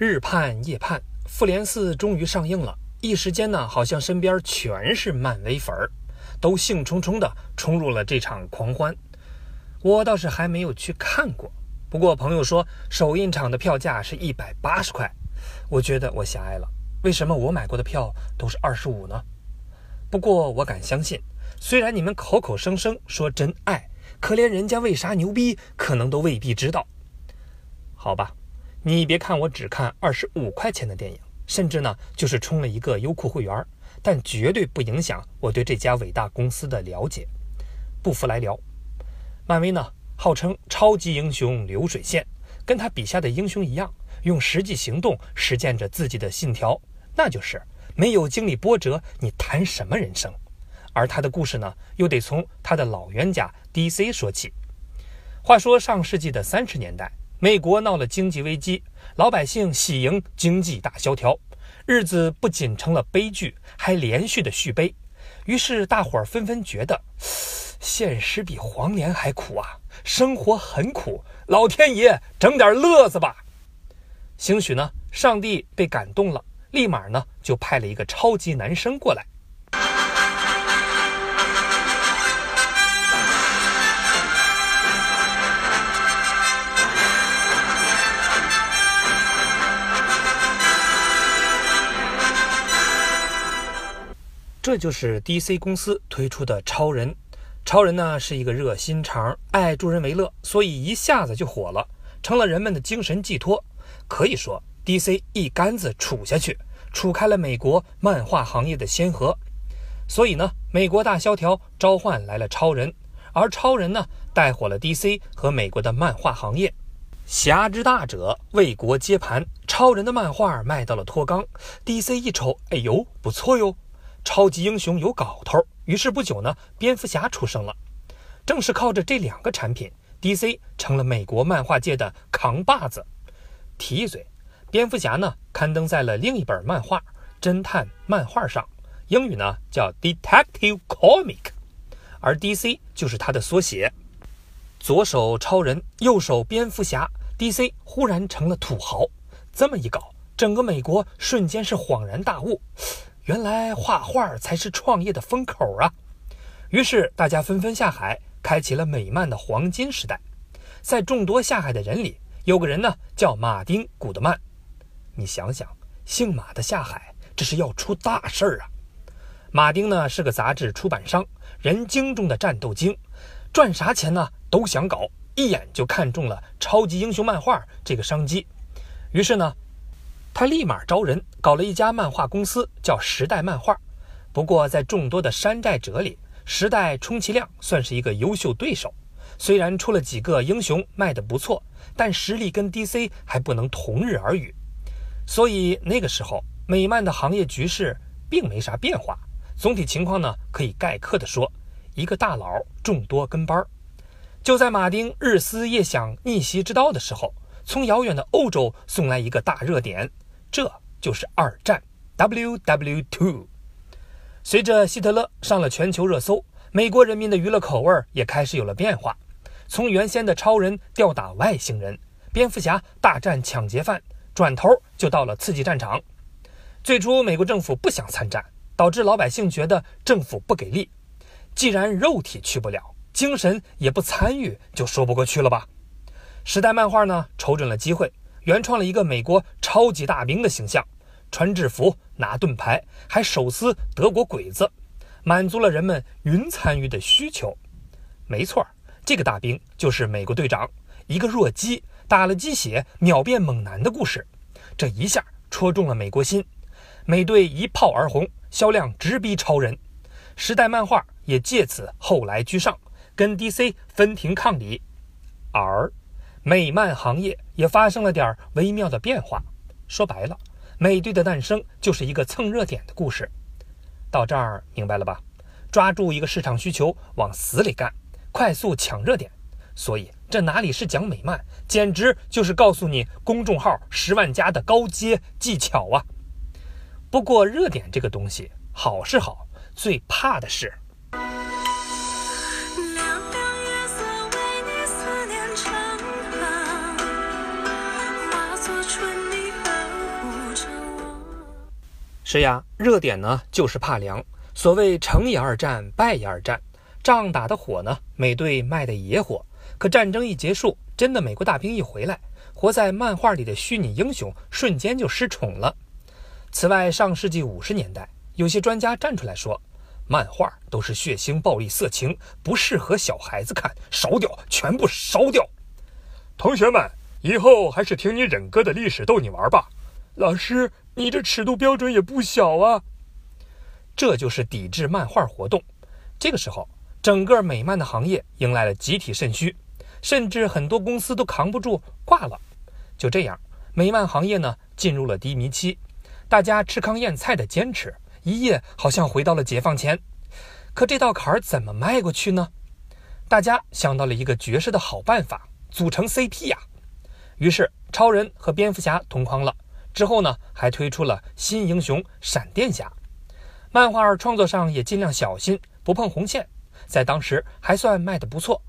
日盼夜盼，复联四终于上映了，一时间呢，好像身边全是漫威粉儿，都兴冲冲地冲入了这场狂欢。我倒是还没有去看过，不过朋友说首映场的票价是一百八十块，我觉得我狭隘了。为什么我买过的票都是二十五呢？不过我敢相信，虽然你们口口声声说真爱，可连人家为啥牛逼，可能都未必知道。好吧。你别看我只看二十五块钱的电影，甚至呢就是充了一个优酷会员，但绝对不影响我对这家伟大公司的了解。不服来聊。漫威呢号称超级英雄流水线，跟他笔下的英雄一样，用实际行动实践着自己的信条，那就是没有经历波折，你谈什么人生？而他的故事呢，又得从他的老冤家 DC 说起。话说上世纪的三十年代。美国闹了经济危机，老百姓喜迎经济大萧条，日子不仅成了悲剧，还连续的续悲。于是大伙儿纷纷觉得，现实比黄连还苦啊，生活很苦，老天爷整点乐子吧。兴许呢，上帝被感动了，立马呢就派了一个超级男生过来。这就是 DC 公司推出的超人。超人呢是一个热心肠，爱助人为乐，所以一下子就火了，成了人们的精神寄托。可以说，DC 一竿子杵下去，杵开了美国漫画行业的先河。所以呢，美国大萧条召唤来了超人，而超人呢带火了 DC 和美国的漫画行业。侠之大者，为国接盘。超人的漫画卖到了脱肛，DC 一瞅，哎呦，不错哟。超级英雄有搞头，于是不久呢，蝙蝠侠出生了。正是靠着这两个产品，DC 成了美国漫画界的扛把子。提一嘴，蝙蝠侠呢刊登在了另一本漫画《侦探漫画》上，英语呢叫 Detective Comic，而 DC 就是它的缩写。左手超人，右手蝙蝠侠，DC 忽然成了土豪。这么一搞，整个美国瞬间是恍然大悟。原来画画才是创业的风口啊！于是大家纷纷下海，开启了美漫的黄金时代。在众多下海的人里，有个人呢叫马丁·古德曼。你想想，姓马的下海，这是要出大事儿啊！马丁呢是个杂志出版商，人精中的战斗精，赚啥钱呢都想搞，一眼就看中了超级英雄漫画这个商机。于是呢。他立马招人，搞了一家漫画公司，叫时代漫画。不过，在众多的山寨者里，时代充其量算是一个优秀对手。虽然出了几个英雄卖得不错，但实力跟 DC 还不能同日而语。所以那个时候，美漫的行业局势并没啥变化。总体情况呢，可以概括地说：一个大佬，众多跟班儿。就在马丁日思夜想逆袭之道的时候，从遥远的欧洲送来一个大热点。这就是二战，WW2。随着希特勒上了全球热搜，美国人民的娱乐口味也开始有了变化。从原先的超人吊打外星人、蝙蝠侠大战抢劫犯，转头就到了刺激战场。最初，美国政府不想参战，导致老百姓觉得政府不给力。既然肉体去不了，精神也不参与，就说不过去了吧？时代漫画呢，瞅准了机会。原创了一个美国超级大兵的形象，穿制服、拿盾牌，还手撕德国鬼子，满足了人们云参与的需求。没错，这个大兵就是美国队长，一个弱鸡打了鸡血秒变猛男的故事。这一下戳中了美国心，美队一炮而红，销量直逼超人。时代漫画也借此后来居上，跟 DC 分庭抗礼。而美漫行业也发生了点微妙的变化。说白了，美队的诞生就是一个蹭热点的故事。到这儿明白了吧？抓住一个市场需求往死里干，快速抢热点。所以这哪里是讲美漫，简直就是告诉你公众号十万加的高阶技巧啊！不过热点这个东西好是好，最怕的是。是呀，热点呢就是怕凉。所谓成也二战，败也二战，仗打得火呢，美队卖的也火。可战争一结束，真的美国大兵一回来，活在漫画里的虚拟英雄瞬间就失宠了。此外，上世纪五十年代，有些专家站出来说，漫画都是血腥、暴力、色情，不适合小孩子看，烧掉，全部烧掉。同学们，以后还是听你忍哥的历史逗你玩吧。老师，你这尺度标准也不小啊。这就是抵制漫画活动。这个时候，整个美漫的行业迎来了集体肾虚，甚至很多公司都扛不住挂了。就这样，美漫行业呢进入了低迷期。大家吃糠咽菜的坚持，一夜好像回到了解放前。可这道坎儿怎么迈过去呢？大家想到了一个绝世的好办法，组成 CP 呀。于是，超人和蝙蝠侠同框了。之后呢，还推出了新英雄闪电侠。漫画创作上也尽量小心，不碰红线，在当时还算卖得不错。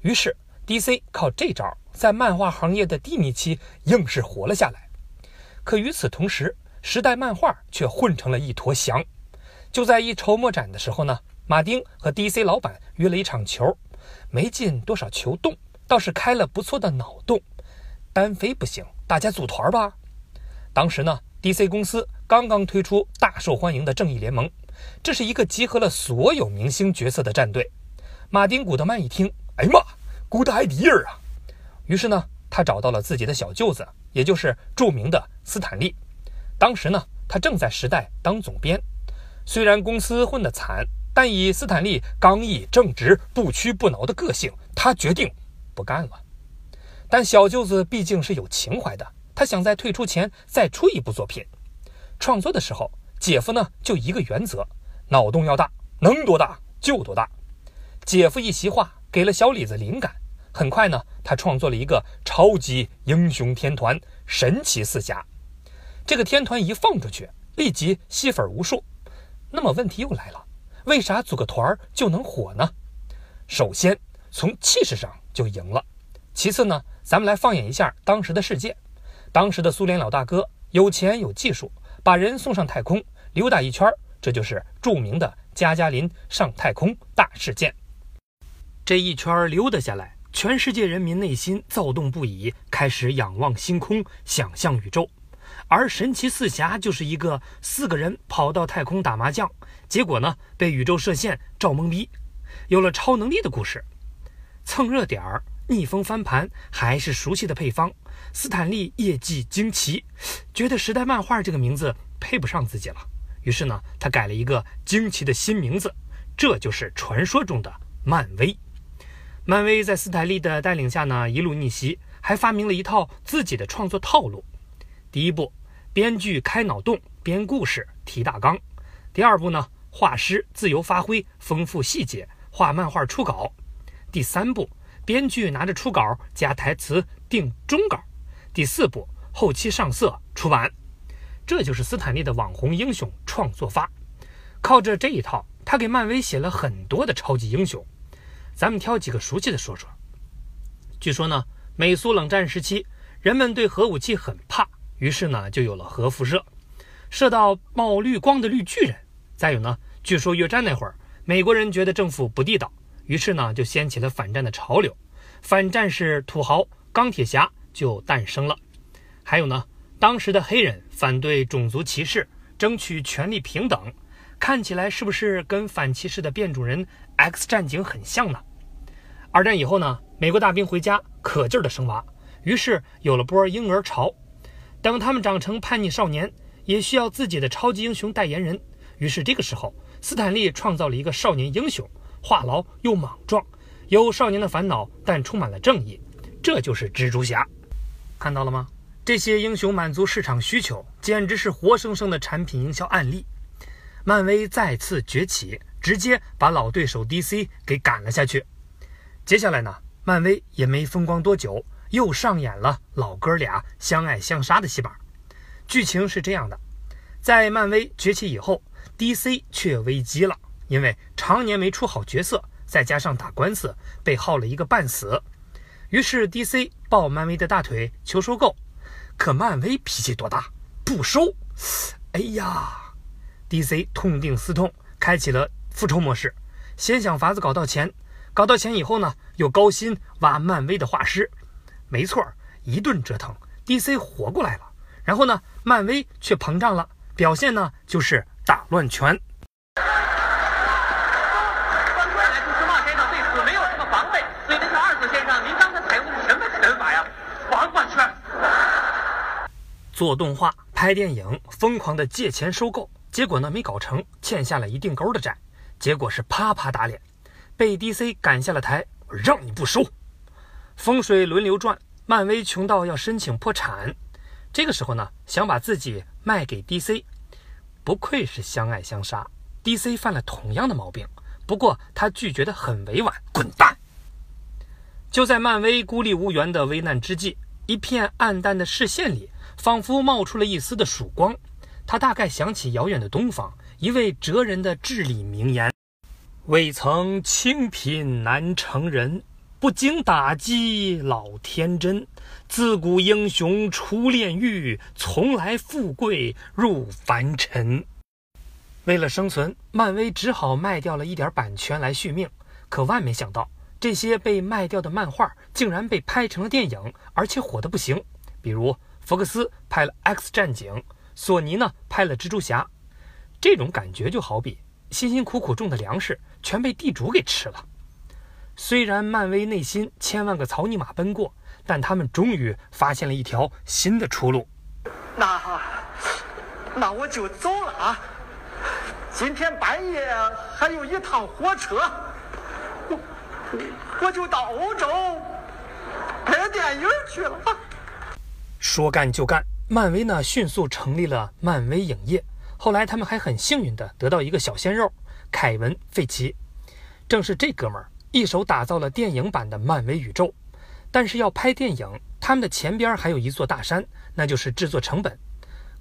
于是 DC 靠这招，在漫画行业的低迷期硬是活了下来。可与此同时，时代漫画却混成了一坨翔。就在一筹莫展的时候呢，马丁和 DC 老板约了一场球，没进多少球洞，倒是开了不错的脑洞。单飞不行，大家组团吧。当时呢。DC 公司刚刚推出大受欢迎的《正义联盟》，这是一个集合了所有明星角色的战队。马丁·古德曼一听，哎呀妈，good idea 啊！于是呢，他找到了自己的小舅子，也就是著名的斯坦利。当时呢，他正在《时代》当总编。虽然公司混得惨，但以斯坦利刚毅正直、不屈不挠的个性，他决定不干了。但小舅子毕竟是有情怀的。他想在退出前再出一部作品。创作的时候，姐夫呢就一个原则：脑洞要大，能多大就多大。姐夫一席话给了小李子灵感。很快呢，他创作了一个超级英雄天团——神奇四侠。这个天团一放出去，立即吸粉无数。那么问题又来了：为啥组个团就能火呢？首先从气势上就赢了。其次呢，咱们来放眼一下当时的世界。当时的苏联老大哥有钱有技术，把人送上太空溜达一圈，这就是著名的加加林上太空大事件。这一圈溜达下来，全世界人民内心躁动不已，开始仰望星空，想象宇宙。而神奇四侠就是一个四个人跑到太空打麻将，结果呢被宇宙射线照懵逼，有了超能力的故事，蹭热点儿。逆风翻盘还是熟悉的配方，斯坦利业绩惊奇，觉得时代漫画这个名字配不上自己了，于是呢，他改了一个惊奇的新名字，这就是传说中的漫威。漫威在斯坦利的带领下呢，一路逆袭，还发明了一套自己的创作套路。第一步，编剧开脑洞编故事提大纲；第二步呢，画师自由发挥丰富细节画漫画初稿；第三步。编剧拿着初稿加台词定终稿，第四步后期上色出版，这就是斯坦利的网红英雄创作法。靠着这一套，他给漫威写了很多的超级英雄。咱们挑几个熟悉的说说。据说呢，美苏冷战时期，人们对核武器很怕，于是呢就有了核辐射，射到冒绿光的绿巨人。再有呢，据说越战那会儿，美国人觉得政府不地道。于是呢，就掀起了反战的潮流，反战士土豪钢铁侠就诞生了。还有呢，当时的黑人反对种族歧视，争取权利平等，看起来是不是跟反歧视的变种人 X 战警很像呢？二战以后呢，美国大兵回家可劲儿的生娃，于是有了波婴儿潮。等他们长成叛逆少年，也需要自己的超级英雄代言人。于是这个时候，斯坦利创造了一个少年英雄。话痨又莽撞，有少年的烦恼，但充满了正义。这就是蜘蛛侠，看到了吗？这些英雄满足市场需求，简直是活生生的产品营销案例。漫威再次崛起，直接把老对手 DC 给赶了下去。接下来呢，漫威也没风光多久，又上演了老哥俩相爱相杀的戏码。剧情是这样的：在漫威崛起以后，DC 却危机了。因为常年没出好角色，再加上打官司被耗了一个半死，于是 DC 抱漫威的大腿求收购，可漫威脾气多大，不收。哎呀，DC 痛定思痛，开启了复仇模式，先想法子搞到钱，搞到钱以后呢，又高薪挖漫威的画师。没错，一顿折腾，DC 活过来了。然后呢，漫威却膨胀了，表现呢就是打乱拳。反过来就是马先生对此没有什么防备，所以那个二子先生，您刚才采用的是什么拳法呀？王八拳。做动画、拍电影，疯狂的借钱收购，结果呢没搞成，欠下了一定勾的债，结果是啪啪打脸，被 DC 赶下了台，我让你不收。风水轮流转，漫威穷到要申请破产。这个时候呢，想把自己卖给 DC，不愧是相爱相杀。DC 犯了同样的毛病，不过他拒绝的很委婉，滚蛋。就在漫威孤立无援的危难之际，一片暗淡的视线里，仿佛冒出了一丝的曙光。他大概想起遥远的东方一位哲人的至理名言：“未曾清贫难成人。”不经打击老天真，自古英雄出炼狱，从来富贵入凡尘。为了生存，漫威只好卖掉了一点版权来续命。可万没想到，这些被卖掉的漫画竟然被拍成了电影，而且火得不行。比如福克斯拍了《X 战警》，索尼呢拍了《蜘蛛侠》。这种感觉就好比辛辛苦苦种的粮食全被地主给吃了。虽然漫威内心千万个草泥马奔过，但他们终于发现了一条新的出路。那那我就走了啊！今天半夜还有一趟火车，我我就到欧洲拍电影去了。说干就干，漫威呢迅速成立了漫威影业。后来他们还很幸运的得到一个小鲜肉凯文·费奇，正是这哥们儿。一手打造了电影版的漫威宇宙，但是要拍电影，他们的前边还有一座大山，那就是制作成本。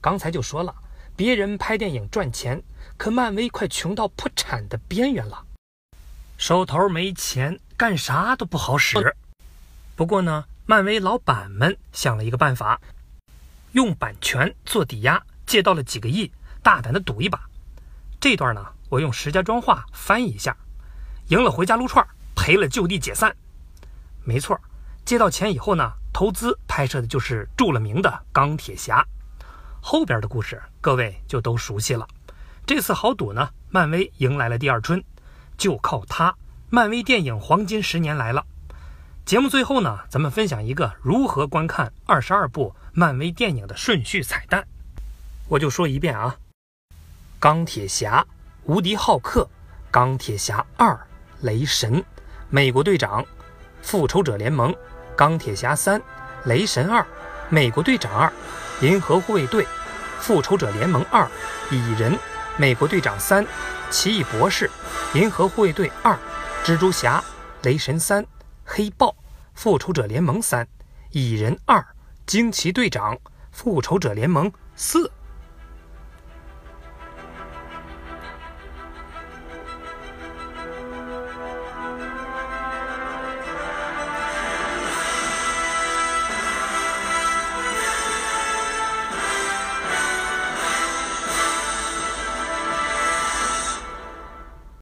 刚才就说了，别人拍电影赚钱，可漫威快穷到破产的边缘了，手头没钱，干啥都不好使。不过呢，漫威老板们想了一个办法，用版权做抵押，借到了几个亿，大胆的赌一把。这段呢，我用石家庄话翻译一下：赢了回家撸串。赔了就地解散，没错。借到钱以后呢，投资拍摄的就是著了名的钢铁侠。后边的故事各位就都熟悉了。这次豪赌呢，漫威迎来了第二春，就靠它，漫威电影黄金十年来了。节目最后呢，咱们分享一个如何观看二十二部漫威电影的顺序彩蛋。我就说一遍啊：钢铁侠、无敌浩克、钢铁侠二、雷神。美国队长、复仇者联盟、钢铁侠三、雷神二、美国队长二、银河护卫队、复仇者联盟二、蚁人、美国队长三、奇异博士、银河护卫队二、蜘蛛侠、雷神三、黑豹、复仇者联盟三、蚁人二、惊奇队长、复仇者联盟四。